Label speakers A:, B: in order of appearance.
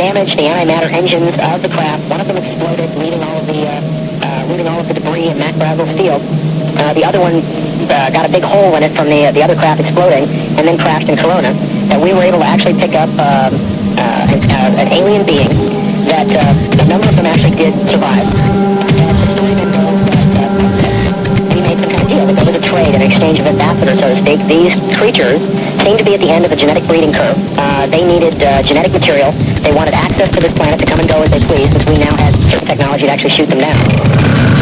A: damaged the antimatter engines of the craft. One of them exploded, leaving all of the uh, uh, leaving all of the debris in Mac Brazel's field. The other one uh, got a big hole in it from the the other craft exploding, and then crashed in Corona. And we were able to actually pick up an, an alien being that a number of them actually did survive. These creatures seemed to be at the end of a genetic breeding curve. Uh, they needed uh, genetic material. They wanted access to this planet to come and go as they pleased, since we now had certain technology to actually shoot them down.